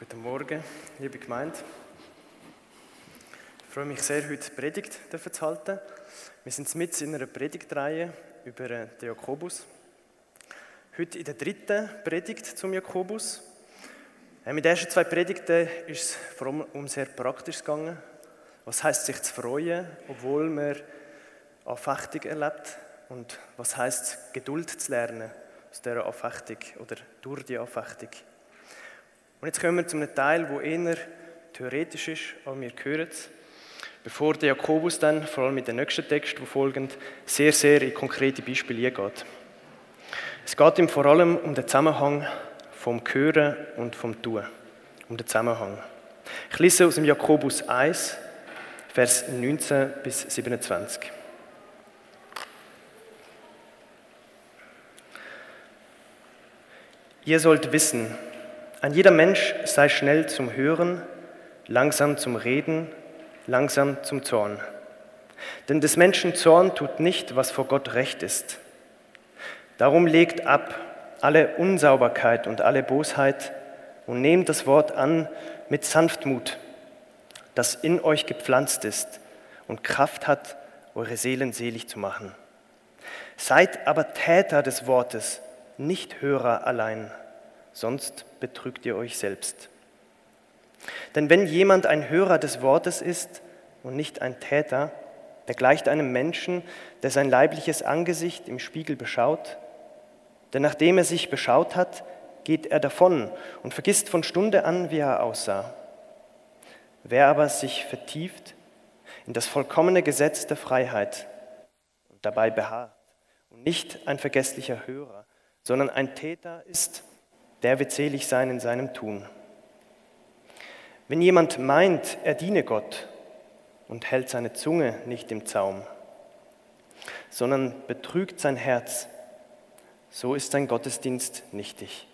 Guten Morgen, liebe Gemeinde. Ich freue mich sehr, heute Predigt zu halten. Wir sind mit in einer Predigtreihe über den Jakobus. Heute in der dritten Predigt zum Jakobus. Äh, mit den ersten zwei Predigten ist es vor allem um sehr praktisch gegangen. Was heißt sich zu freuen, obwohl man Anfechtung erlebt? Und was heißt Geduld zu lernen aus dieser Anfechtung oder durch die Anfechtung? Und jetzt kommen wir zu einem Teil, wo eher theoretisch ist, aber wir hören es, bevor der Jakobus dann, vor allem mit dem nächsten Text, wo folgend, sehr, sehr in konkrete Beispiele eingeht. Es geht ihm vor allem um den Zusammenhang vom Hören und vom Tun, um den Zusammenhang. Ich lese aus dem Jakobus 1, Vers 19 bis 27. Ihr sollt wissen, ein jeder Mensch sei schnell zum Hören, langsam zum Reden, langsam zum Zorn. Denn des Menschen Zorn tut nicht, was vor Gott recht ist. Darum legt ab alle Unsauberkeit und alle Bosheit und nehmt das Wort an mit Sanftmut, das in euch gepflanzt ist und Kraft hat, eure Seelen selig zu machen. Seid aber Täter des Wortes, nicht Hörer allein sonst betrügt ihr euch selbst. Denn wenn jemand ein Hörer des Wortes ist und nicht ein Täter, der gleicht einem Menschen, der sein leibliches Angesicht im Spiegel beschaut, denn nachdem er sich beschaut hat, geht er davon und vergisst von Stunde an, wie er aussah. Wer aber sich vertieft in das vollkommene Gesetz der Freiheit und dabei beharrt und nicht ein vergesslicher Hörer, sondern ein Täter ist, der wird selig sein in seinem Tun. Wenn jemand meint, er diene Gott und hält seine Zunge nicht im Zaum, sondern betrügt sein Herz, so ist sein Gottesdienst nichtig.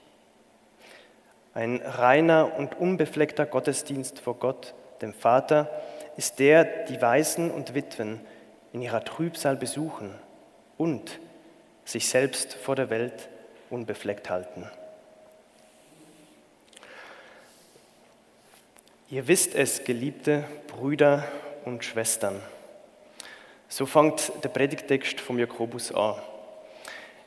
Ein reiner und unbefleckter Gottesdienst vor Gott, dem Vater, ist der, die Waisen und Witwen in ihrer Trübsal besuchen und sich selbst vor der Welt unbefleckt halten. Ihr wisst es, geliebte Brüder und Schwestern. So fängt der Predigtext vom Jakobus an.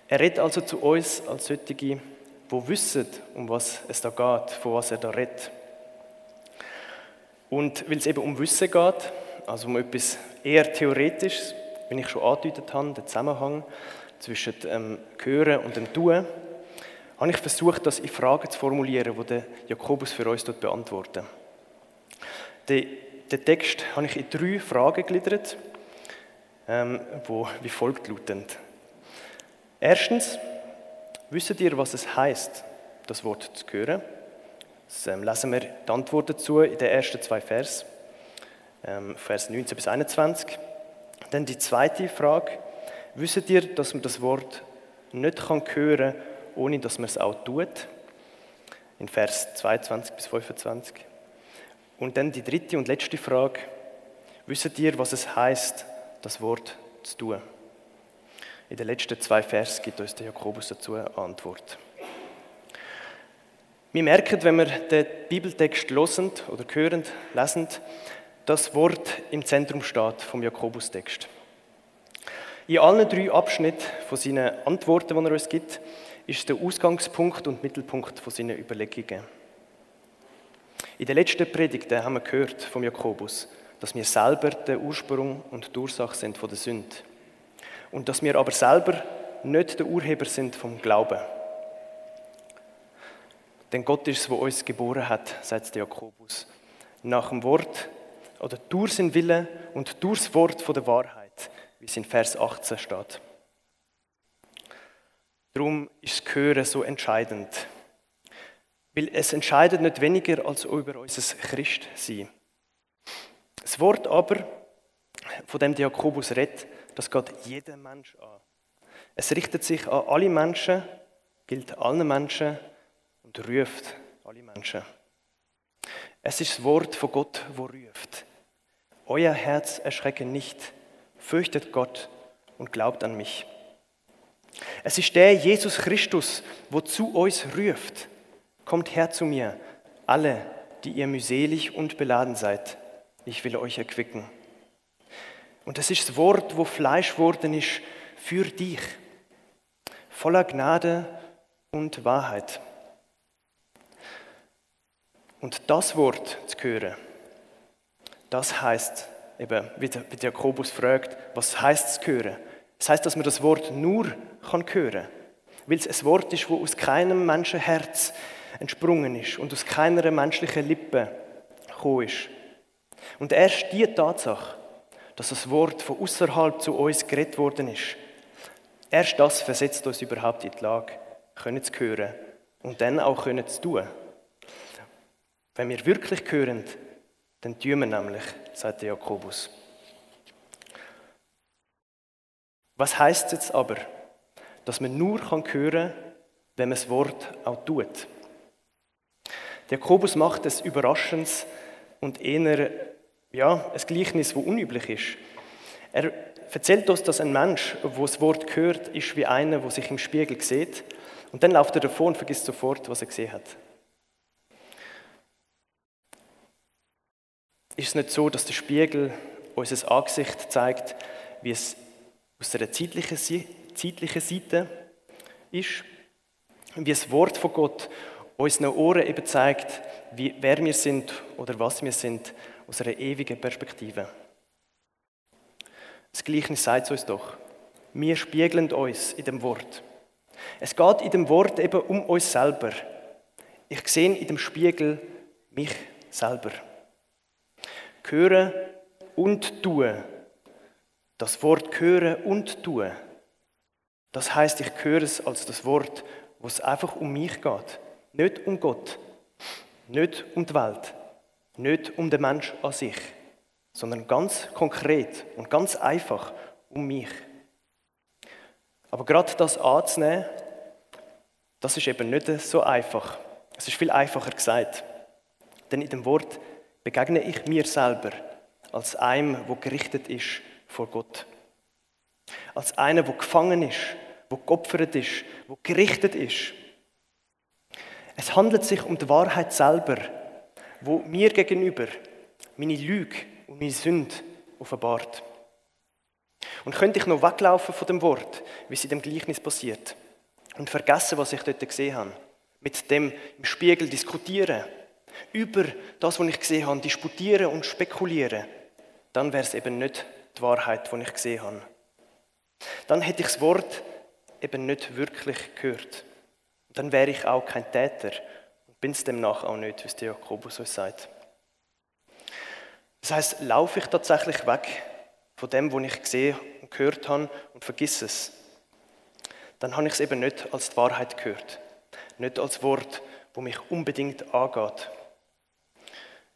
Er redet also zu uns als solche, wo wissen, um was es da geht, von was er da redet. Und weil es eben um Wissen geht, also um etwas eher Theoretisches, wie ich schon angedeutet habe, den Zusammenhang zwischen dem Hören und dem Tun, habe ich versucht, das in Fragen zu formulieren, die Jakobus für uns dort beantwortet. Den, den Text habe ich in drei Fragen gegliedert, ähm, wo wie folgt lauten. Erstens, wisst ihr, was es heißt, das Wort zu hören? Das ähm, lesen wir die Antwort dazu in den ersten zwei Vers, ähm, Vers 19 bis 21. Dann die zweite Frage, wisst ihr, dass man das Wort nicht kann hören kann, ohne dass man es auch tut? In Vers 22 bis 25. Und dann die dritte und letzte Frage. Wisst ihr, was es heißt, das Wort zu tun? In den letzten zwei Vers gibt uns der Jakobus dazu eine Antwort. Wir merken, wenn wir den Bibeltext losend oder hörend lesen, das Wort im Zentrum steht vom Jakobus-Text. In allen drei Abschnitten von seinen Antworten, die er uns gibt, ist der Ausgangspunkt und Mittelpunkt von seinen Überlegungen. In den letzten Predigten haben wir gehört vom Jakobus, dass wir selber der Ursprung und die Ursache sind von der Sünde. Und dass wir aber selber nicht der Urheber sind vom Glauben. Denn Gott ist es, der uns geboren hat, sagt Jakobus. Nach dem Wort oder durch sein Wille und durchs Wort von der Wahrheit, wie es in Vers 18 steht. Darum ist das Hören so entscheidend. Weil es entscheidet nicht weniger als über unser Christsein. Das Wort aber, von dem Jakobus redet, das geht jeden Mensch an. Es richtet sich an alle Menschen, gilt allen Menschen und ruft alle Menschen. Es ist das Wort von Gott, wo ruft. Euer Herz erschrecke nicht, fürchtet Gott und glaubt an mich. Es ist der Jesus Christus, wo zu uns ruft. Kommt her zu mir, alle, die ihr mühselig und beladen seid, ich will euch erquicken. Und das ist das Wort, wo Fleisch worden ist für dich, voller Gnade und Wahrheit. Und das Wort zu hören, das heißt, eben, wie der Jakobus fragt, was heißt es hören? Das heißt, dass man das Wort nur kann hören, weil es ein Wort ist, wo aus keinem Menschenherz entsprungen ist und aus keiner menschlichen Lippe gekommen ist. Und erst die Tatsache, dass das Wort von außerhalb zu uns geredet worden ist, erst das versetzt uns überhaupt in die Lage, können zu hören und dann auch können zu tun. Wenn wir wirklich hören, dann tun wir nämlich, sagt Jakobus. Was heißt jetzt aber, dass man nur hören kann, wenn man das Wort auch tut? Der Jakobus macht es überraschend und eher ja, ein Gleichnis, das unüblich ist. Er erzählt uns, dass ein Mensch, wo das Wort hört, ist wie einer, der sich im Spiegel sieht und dann läuft er davor und vergisst sofort, was er gesehen hat. Ist es nicht so, dass der Spiegel unser Angesicht zeigt, wie es aus einer zeitlichen, zeitlichen Seite ist? Wie das Wort von Gott unseren Ohren eben zeigt, wie, wer wir sind oder was wir sind, aus einer ewigen Perspektive. Das Gleichnis sagt es uns doch. Wir spiegeln uns in dem Wort. Es geht in dem Wort eben um uns selber. Ich sehe in dem Spiegel mich selber. Hören und tun. Das Wort hören und tun. Das heißt, ich höre es als das Wort, wo es einfach um mich geht. Nicht um Gott, nicht um die Welt, nicht um den Mensch an sich, sondern ganz konkret und ganz einfach um mich. Aber gerade das anzunehmen, das ist eben nicht so einfach. Es ist viel einfacher gesagt. Denn in dem Wort begegne ich mir selber als einem, wo gerichtet ist vor Gott. Als einer, wo gefangen ist, wo geopfert ist, wo gerichtet ist es handelt sich um die Wahrheit selber, wo mir gegenüber meine Lüge und meine Sünde offenbart. Und könnte ich noch weglaufen von dem Wort, wie es in dem Gleichnis passiert, und vergessen, was ich dort gesehen habe, mit dem im Spiegel diskutieren, über das, was ich gesehen habe, disputieren und spekulieren, dann wäre es eben nicht die Wahrheit, die ich gesehen habe. Dann hätte ich das Wort eben nicht wirklich gehört dann wäre ich auch kein Täter und bin es demnach auch nicht, wie es der Jakobus uns sagt. Das heißt, laufe ich tatsächlich weg von dem, was ich gesehen und gehört habe und vergiss es, dann habe ich es eben nicht als die Wahrheit gehört, nicht als Wort, wo mich unbedingt angeht.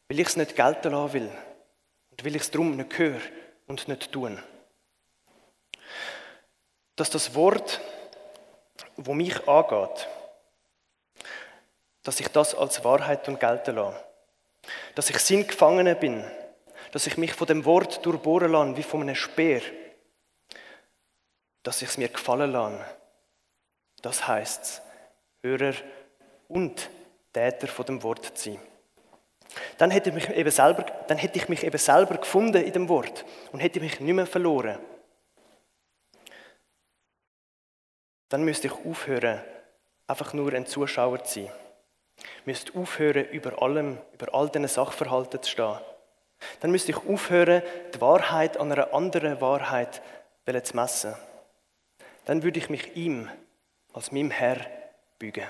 Weil ich es nicht gelten lassen will und will ich es darum nicht hören und nicht tun. Dass das Wort, wo mich angeht, dass ich das als Wahrheit und gelten lasse. Dass ich Sinn Gefangener bin. Dass ich mich von dem Wort durchbohren lasse, wie von einem Speer. Dass ich es mir gefallen lasse. Das heißt Hörer und Täter von dem Wort zu sein. Dann hätte, ich mich eben selber, dann hätte ich mich eben selber gefunden in dem Wort und hätte mich nicht mehr verloren. Dann müsste ich aufhören, einfach nur ein Zuschauer zu sein müsst aufhören, über allem, über all diesen Sachverhalten zu stehen. Dann müsste ich aufhören, die Wahrheit an einer anderen Wahrheit zu messen. Dann würde ich mich ihm als meinem Herr bügen.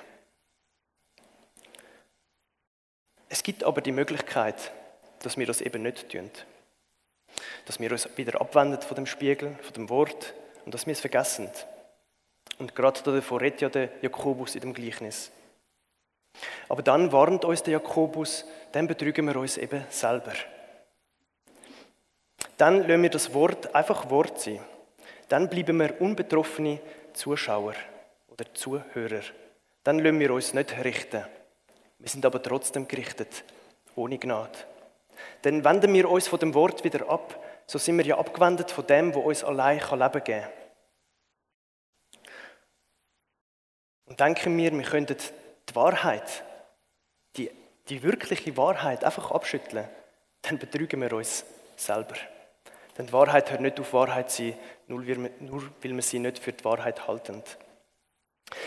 Es gibt aber die Möglichkeit, dass wir das eben nicht tun. Dass wir uns wieder abwenden von dem Spiegel, von dem Wort und dass wir es vergessen. Und gerade davor redet ja der Jakobus in dem Gleichnis. Aber dann warnt uns der Jakobus, dann betrügen wir uns eben selber. Dann lassen wir das Wort einfach Wort sein. Dann bleiben wir unbetroffene Zuschauer oder Zuhörer. Dann lassen wir uns nicht richten. Wir sind aber trotzdem gerichtet, ohne Gnade. Dann wenden wir uns von dem Wort wieder ab, so sind wir ja abgewendet von dem, wo uns allein Leben geben kann. Und denken wir, wir könnten die Wahrheit, die die wirkliche Wahrheit einfach abschütteln, dann betrügen wir uns selber. Denn die Wahrheit hört nicht auf Wahrheit sein, nur weil wir sie nicht für die Wahrheit halten.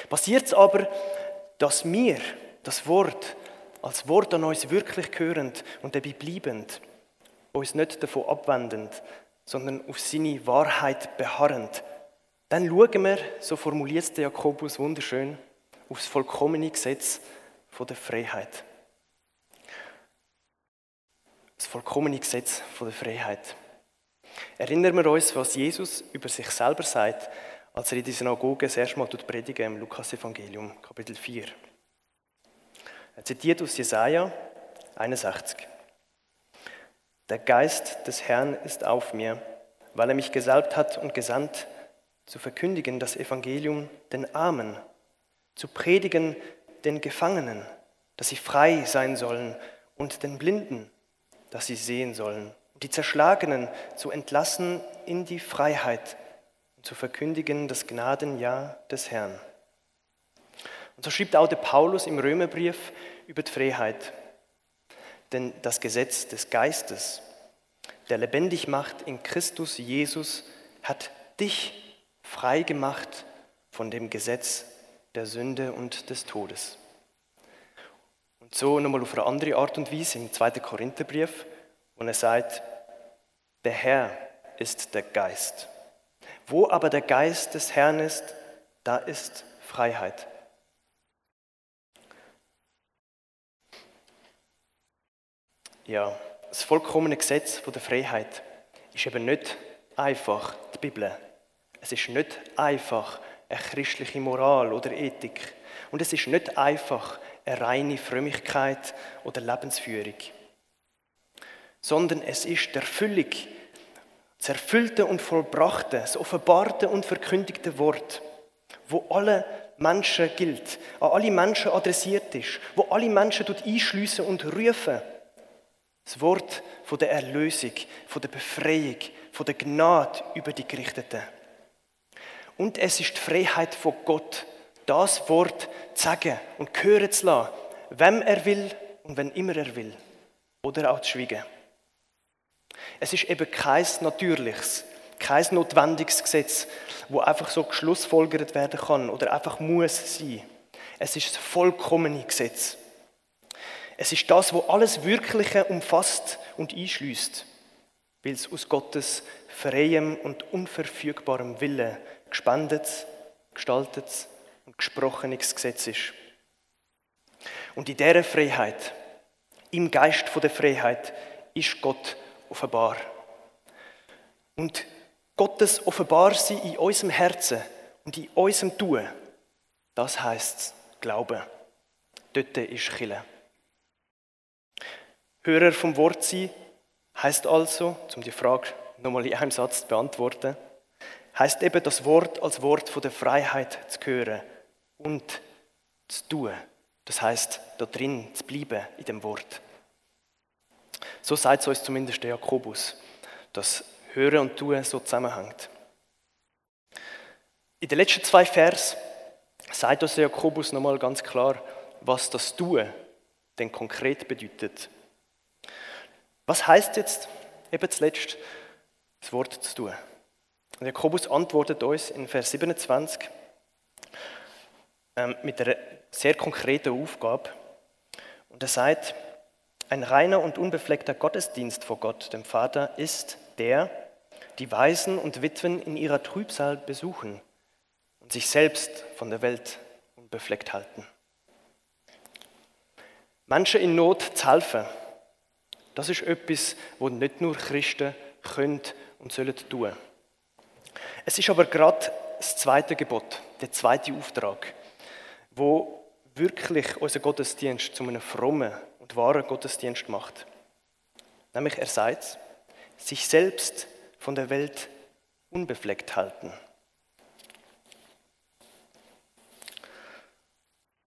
Passiert es aber, dass wir das Wort als Wort an uns wirklich hörend und dabei bleibend, uns nicht davon abwendend, sondern auf seine Wahrheit beharrend, dann schauen wir, so formuliert der Jakobus wunderschön, aufs vollkommene Gesetz der Freiheit. Das vollkommene Gesetz der Freiheit. Erinnern wir uns, was Jesus über sich selber sagt, als er in die Synagoge das erste Mal predigt im Lukas-Evangelium, Kapitel 4. Er zitiert aus Jesaja 61. Der Geist des Herrn ist auf mir, weil er mich gesalbt hat und gesandt, zu verkündigen das Evangelium den Armen, zu predigen den Gefangenen, dass sie frei sein sollen, und den Blinden, dass sie sehen sollen, die Zerschlagenen zu entlassen in die Freiheit und zu verkündigen das Gnadenjahr des Herrn. Und so schreibt auch der Paulus im Römerbrief über die Freiheit. Denn das Gesetz des Geistes, der lebendig macht in Christus Jesus, hat dich frei gemacht von dem Gesetz der Sünde und des Todes. Und so nochmal auf eine andere Art und Weise im 2. Korintherbrief, wo er sagt, der Herr ist der Geist. Wo aber der Geist des Herrn ist, da ist Freiheit. Ja, das vollkommene Gesetz der Freiheit ist eben nicht einfach die Bibel. Es ist nicht einfach eine christliche Moral oder Ethik. Und es ist nicht einfach eine reine Frömmigkeit oder Lebensführung. Sondern es ist der Erfüllung, das erfüllte und vollbrachte, das offenbarte und verkündigte Wort, wo alle Menschen gilt, an alle Menschen adressiert ist, wo alle Menschen einschliessen und rufen das Wort von der Erlösung, von der Befreiung, von der Gnade über die Gerichteten. Und es ist die Freiheit von Gott, das Wort zu sagen und hören zu lassen, wem er will und wenn immer er will. Oder auch zu schweigen. Es ist eben kein natürliches, kein notwendiges Gesetz, wo einfach so geschlussfolgert werden kann oder einfach muss sein. Es ist das vollkommene Gesetz. Es ist das, wo alles Wirkliche umfasst und einschließt, weil es aus Gottes freiem und unverfügbarem Wille gespendet, gestaltet und gesprochenes Gesetz ist. Und in dieser Freiheit, im Geist der Freiheit, ist Gott offenbar. Und Gottes Offenbarsein in unserem Herzen und in unserem Tun, das heißt Glauben. Dort ist Chille. Hörer vom Wort sein heißt also, um die Frage nochmal in einem Satz zu beantworten, heißt eben das Wort als Wort von der Freiheit zu hören und zu tun. Das heißt, da drin zu bleiben in dem Wort. So sagt es uns zumindest der Jakobus, dass Hören und Tun so zusammenhängt. In den letzten zwei Vers sagt uns der Jakobus nochmal ganz klar, was das Tun denn konkret bedeutet. Was heißt jetzt eben zuletzt das Wort zu tun? Und Jakobus antwortet uns in Vers 27 ähm, mit einer sehr konkreten Aufgabe. Und er sagt, ein reiner und unbefleckter Gottesdienst vor Gott, dem Vater, ist der, die Waisen und Witwen in ihrer Trübsal besuchen und sich selbst von der Welt unbefleckt halten. Manche in Not zu helfen, das ist etwas, was nicht nur Christen können und sollen tun. Es ist aber gerade das zweite Gebot, der zweite Auftrag, wo wirklich unser Gottesdienst zu einem frommen und wahren Gottesdienst macht. Nämlich er sagt, sich selbst von der Welt unbefleckt halten.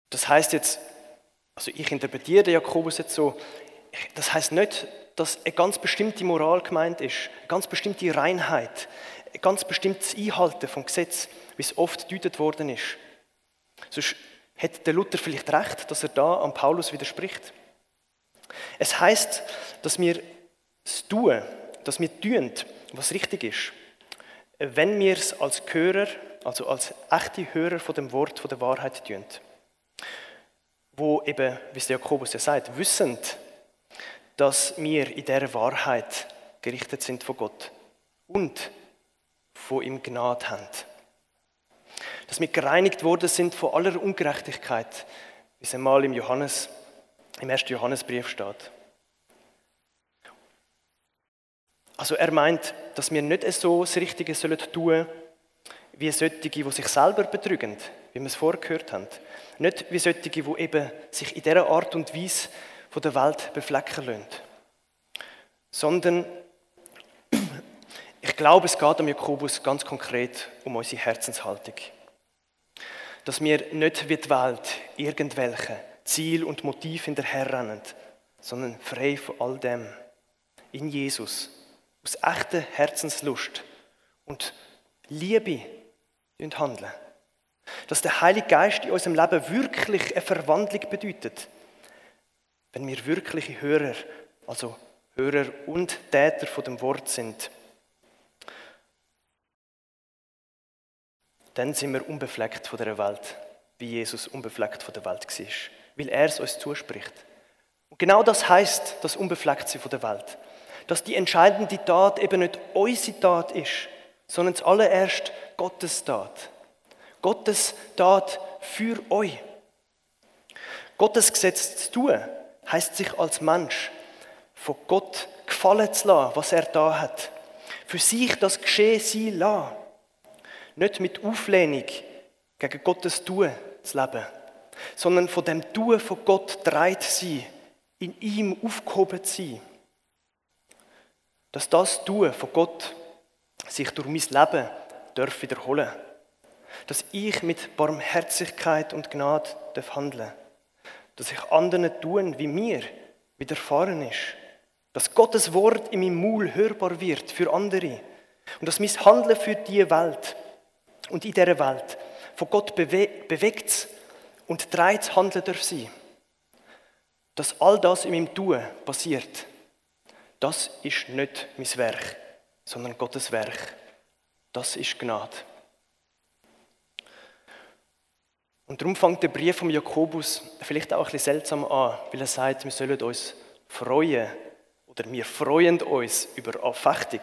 Das heißt jetzt, also ich interpretiere Jakobus jetzt so, das heißt nicht, dass eine ganz bestimmte Moral gemeint ist, eine ganz bestimmte Reinheit, ein ganz bestimmtes Einhalten vom Gesetz, wie es oft gedeutet worden ist. Sonst hätte der Luther vielleicht recht, dass er da an Paulus widerspricht. Es heißt, dass wir es tun, dass wir tun, was richtig ist, wenn wir es als Hörer, also als echte Hörer von dem Wort, von der Wahrheit tun. Wo eben, wie es Jakobus ja sagt, wissend, dass wir in der Wahrheit gerichtet sind von Gott und von ihm Gnade haben. Dass wir gereinigt worden sind von aller Ungerechtigkeit, wie es einmal im Johannes, im ersten Johannesbrief steht. Also er meint, dass wir nicht so das Richtige sollen tun wie solche, die sich selber betrügen, wie wir es vorher gehört haben. Nicht wie solche, die eben sich in dieser Art und Weise von der Welt beflecken lassen. Sondern glaube, es geht am Jakobus ganz konkret um unsere Herzenshaltung. Dass wir nicht wie die Welt irgendwelche Ziel und Motiv hinterherrennen, sondern frei von all dem. In Jesus. Aus echter Herzenslust und Liebe handeln. Dass der Heilige Geist in unserem Leben wirklich eine Verwandlung bedeutet. Wenn wir wirkliche Hörer, also Hörer und Täter von dem Wort sind, dann sind wir unbefleckt von der Welt, wie Jesus unbefleckt von der Welt war, weil er es uns zuspricht. Und genau das heißt, das Unbeflecktsein von der Welt. Dass die entscheidende Tat eben nicht unsere Tat ist, sondern zuallererst Gottes Tat. Gottes Tat für euch. Gottes Gesetz zu tun, heißt sich als Mensch von Gott gefallen zu lassen, was er da hat. Für sich das Geschehen sein lassen. Nicht mit Auflehnung gegen Gottes Tun zu leben, sondern von dem Tun von Gott dreit sein, in ihm aufgehoben zu sein. Dass das Tun von Gott sich durch mein Leben darf wiederholen Dass ich mit Barmherzigkeit und Gnade handeln darf Dass ich anderen tun, wie mir widerfahren ist. Dass Gottes Wort in meinem Maul hörbar wird für andere. Und dass mein Handeln für die Welt und in dieser Welt von Gott bewe bewegt und dreht handeln darf sein. Dass all das in meinem Tun passiert, das ist nicht mein Werk, sondern Gottes Werk. Das ist Gnade. Und darum fängt der Brief von Jakobus vielleicht auch ein bisschen seltsam an, weil er sagt, wir sollen uns freuen oder wir freuen uns über Anfechtung,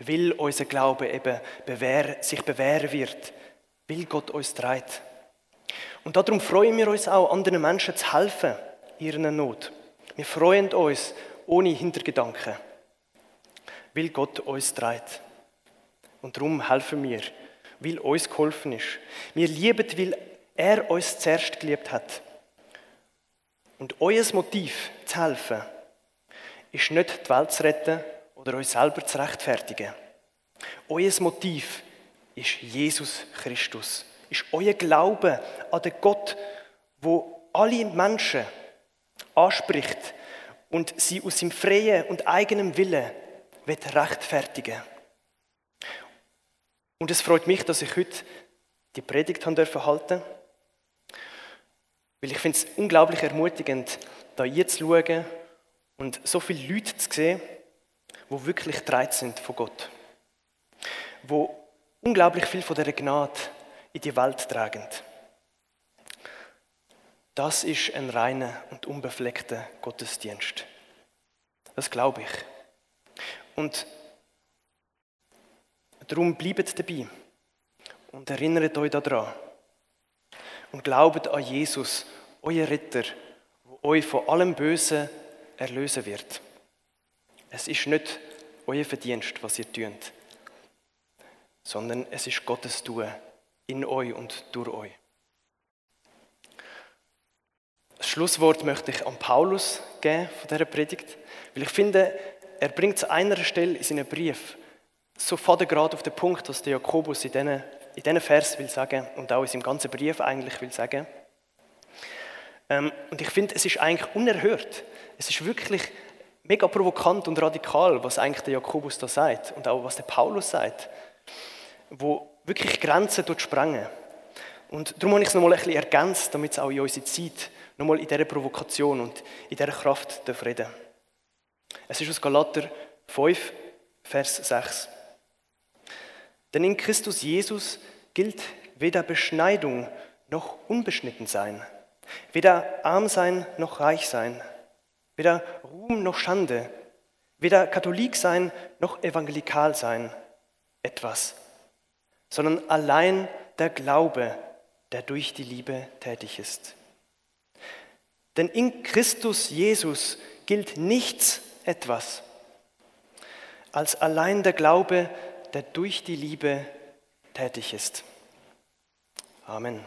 weil unser Glaube eben bewähr, sich bewähren wird, weil Gott uns trägt. Und darum freuen wir uns auch, anderen Menschen zu helfen in ihrer Not. Wir freuen uns ohne Hintergedanken, weil Gott uns trägt. Und darum helfen wir, weil uns geholfen ist. Wir lieben, weil er uns zuerst geliebt hat. Und euer Motiv zu helfen, ist nicht die Welt zu retten oder euch selber zu rechtfertigen. Euer Motiv ist Jesus Christus. Ist euer Glaube an den Gott, wo alle Menschen anspricht und sie aus seinem freien und eigenen Willen rechtfertigen will. Und es freut mich, dass ich heute die Predigt haben dürfen halten. Weil ich finde es unglaublich ermutigend, da hinzuschauen und so viele Leute zu sehen, die wirklich dreit sind von Gott. Wo unglaublich viel von dieser Gnade in die Welt tragen. Das ist ein reiner und unbefleckter Gottesdienst. Das glaube ich. Und Darum bleibt dabei und erinnert euch daran. Und glaubt an Jesus, euer Ritter, der euch von allem Bösen erlösen wird. Es ist nicht euer Verdienst, was ihr tut, sondern es ist Gottes Tun in euch und durch euch. Das Schlusswort möchte ich an Paulus geben von dieser Predigt, weil ich finde, er bringt es an einer Stelle in seinem Brief so gerade auf den Punkt, was der Jakobus in diesen, in diesen Vers will sagen und auch in seinem ganzen Brief eigentlich will sagen. Ähm, und ich finde, es ist eigentlich unerhört. Es ist wirklich mega provokant und radikal, was eigentlich der Jakobus da sagt und auch was der Paulus sagt, wo wirklich Grenzen dort sprengen. Und darum habe ich es nochmal ein bisschen ergänzt, damit es auch in unsere Zeit nochmal in dieser Provokation und in dieser Kraft der Frieden. Es ist aus Galater 5, Vers 6. Denn in Christus Jesus gilt weder Beschneidung noch unbeschnitten sein, weder arm sein noch reich sein, weder Ruhm noch Schande, weder Katholik sein noch evangelikal sein, etwas, sondern allein der Glaube, der durch die Liebe tätig ist. Denn in Christus Jesus gilt nichts etwas, als allein der Glaube, der durch die Liebe tätig ist. Amen.